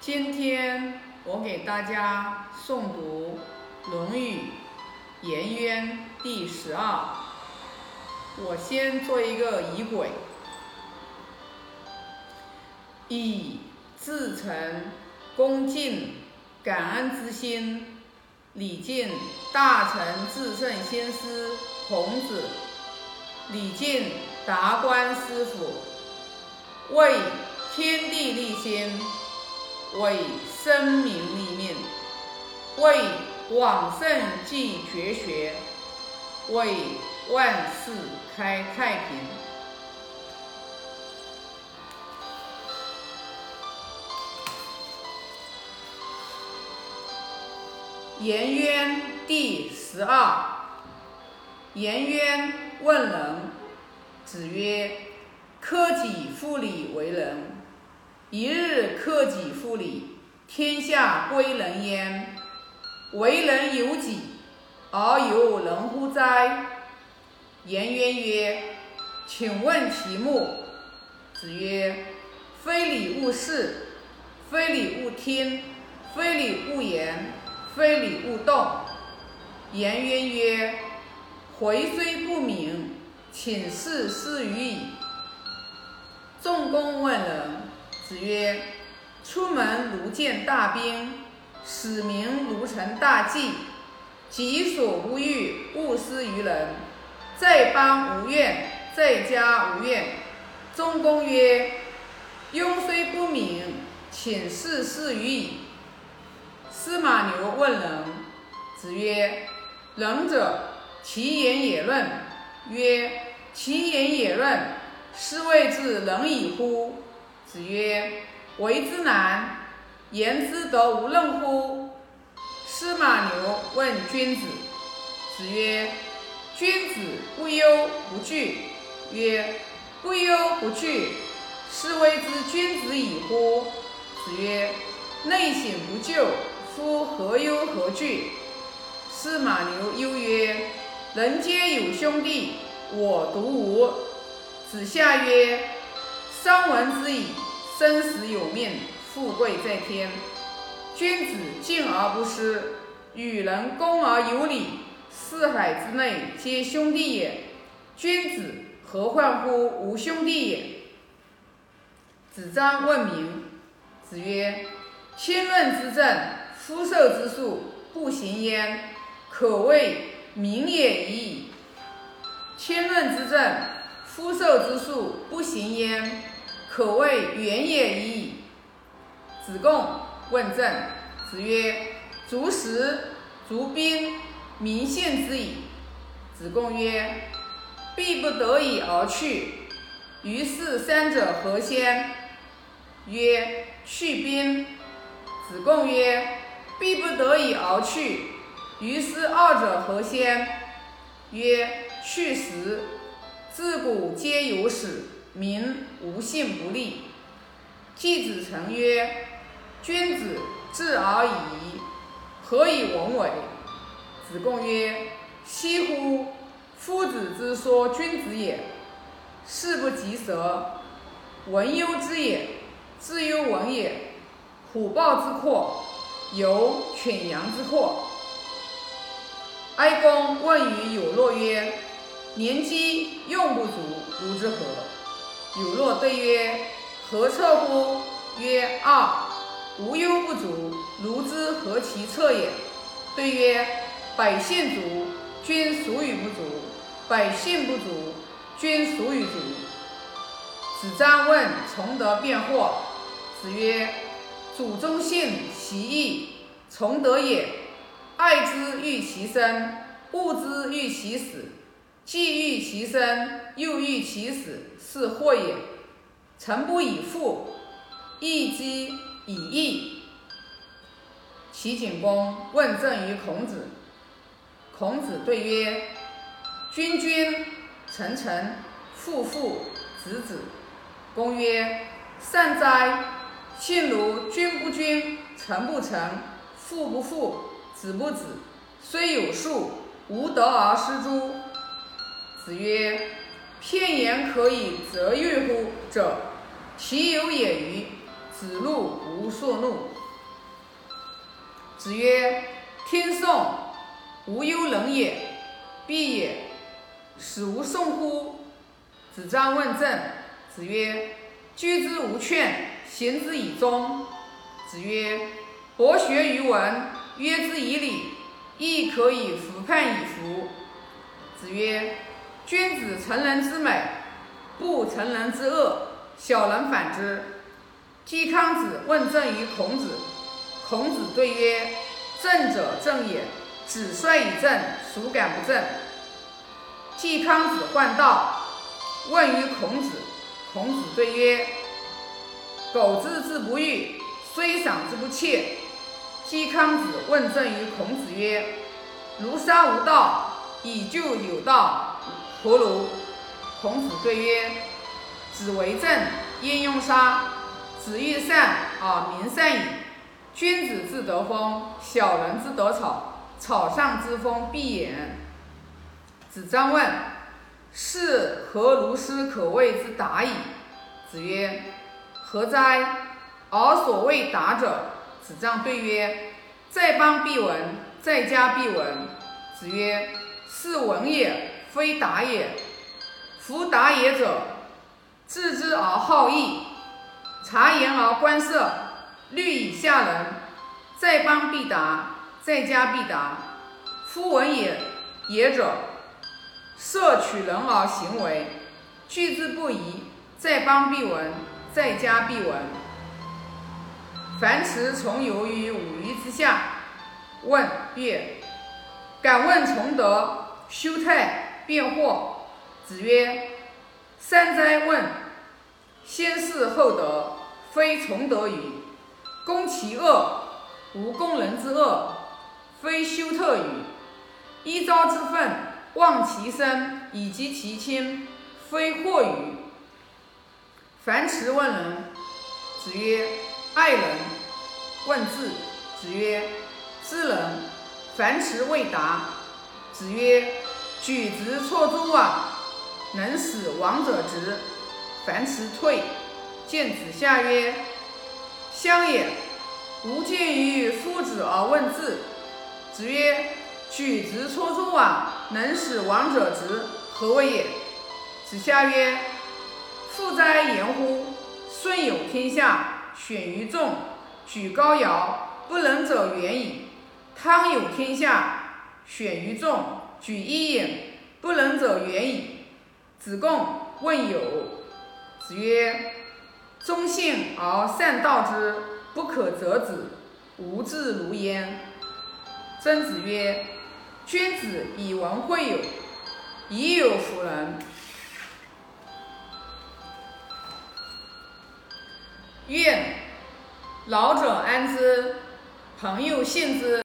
今天我给大家诵读《论语·颜渊》第十二。我先做一个仪轨，以至诚、恭敬、感恩之心，礼敬大成至圣先师孔子，礼敬达观师傅，为天地立心，为生民立命，为往圣继绝学，为万世开太平。颜渊第十二。颜渊问仁，子曰：“克己复礼为仁。一日克己复礼，天下归仁焉。为人由己，而由人乎哉？”颜渊曰：“请问其目。”子曰：“非礼勿视，非礼勿听，非礼勿言，非礼勿动。”颜渊曰：“回虽不敏，请示师于矣。”仲弓问仁。子曰：“出门如见大兵，使民如承大祭。己所不欲，勿施于人。在邦无怨，在家无怨。”仲弓曰：“庸虽不敏，请事事于矣。”司马牛问仁。子曰：“仁者，其言也论。”曰：“其言也论，是谓之仁矣乎？”子曰：“为之难，言之得无任乎？”司马牛问君子。子曰：“君子不忧不惧。”曰：“不忧不惧，是谓之君子矣乎？”子曰：“内省不疚，夫何忧何惧？”司马牛忧曰：“人皆有兄弟，我独无。”子夏曰。商闻之矣，生死有命，富贵在天。君子敬而不失，与人恭而有礼，四海之内皆兄弟也。君子何患乎无兄弟也？子张问名。子曰：亲论之政，夫受之术，不行焉，可谓名也已矣。亲论之政，夫受之术，不行焉。可谓远也已矣。子贡问政。子曰：“足食，足兵，民信之矣。”子贡曰：“必不得已而去。于是三者何先？”曰：“去兵。”子贡曰：“必不得已而去。于是二者何先？”曰：“去食。”自古皆有始。民无信不立。季子成曰：“君子智而已，何以文为？”子贡曰：“惜乎！夫子之说君子也，事不及舌，文忧之也，自忧文也。虎豹之阔，犹犬羊之阔。”哀公问于有洛曰：“年饥用不足，如之何？”有若对曰：“何策乎？”曰：“二，无忧不足，如之何其彻也？”对曰：“百姓足，君孰与不足？百姓不足，君孰与足？”子张问崇德辩惑。子曰：“主忠信，其义，崇德也。爱之，欲其生；恶之，欲其死。既欲其生，又欲其死。”是祸也。诚不以富，义之以义。齐景公问政于孔子。孔子对曰：“君君，臣臣，父父，子子。”公曰：“善哉！信如君不君，臣不臣，父不父，子不子，虽有术，无德而失诸？”子曰。片言可以择喻乎？者，其有也与？子路无所怒。子曰：“天送，无忧人也，必也。使无送乎？”子张问政。子曰：“居之无劝，行之以忠。”子曰：“博学于文，约之以礼，亦可以服判以服。”子曰：“君子成人之美，不成人之恶。小人反之。”季康子问政于孔子，孔子对曰：“政者正也。子帅以正，孰敢不正？”季康子患道，问于孔子，孔子对曰：“狗之之不欲，虽赏之不窃。”季康子问政于孔子曰：“如杀无道，以就有道，何如？”孔子对曰：“子为政，焉用杀？子欲善而民善矣。君子之德风，小人之德草，草上之风必偃。”子张问：“是何如斯可谓之达矣？”子曰：“何哉？而所谓达者。”子张对曰：“在邦必闻，在家必闻。”子曰：“是闻也，非达也。夫达也者，知之而好义，察言而观色，虑以下人。在邦必达，在家必达。夫闻也也者，摄取人而行为，居之不疑。在邦必闻，在家必闻。樊迟从游于五鱼之下，问曰：“敢问从德，修泰，辩惑。”子曰：“三哉问！先事后德，非从德与；攻其恶，无攻人之恶，非修特与；一朝之愤，忘其身，以及其亲，非惑与。”樊迟问仁。子曰：“爱人。”问智。子曰：“知人。”樊迟未答。子曰：“举直错诸枉，能使亡者直。”樊迟退，见子夏曰：“乡也，吾见于夫子而问智。”子曰：“举直错诸枉，能使亡者直，何谓也？”子夏曰：“富哉言乎！顺有天下，选于众，举高尧，不能者远矣。汤有天下，选于众，举伊尹，不能者远矣。”子贡问友。子曰：“忠信而善道之，不可则止，无志如焉。”曾子曰：“君子以文会友，以友服人。”愿老者安之，朋友信之。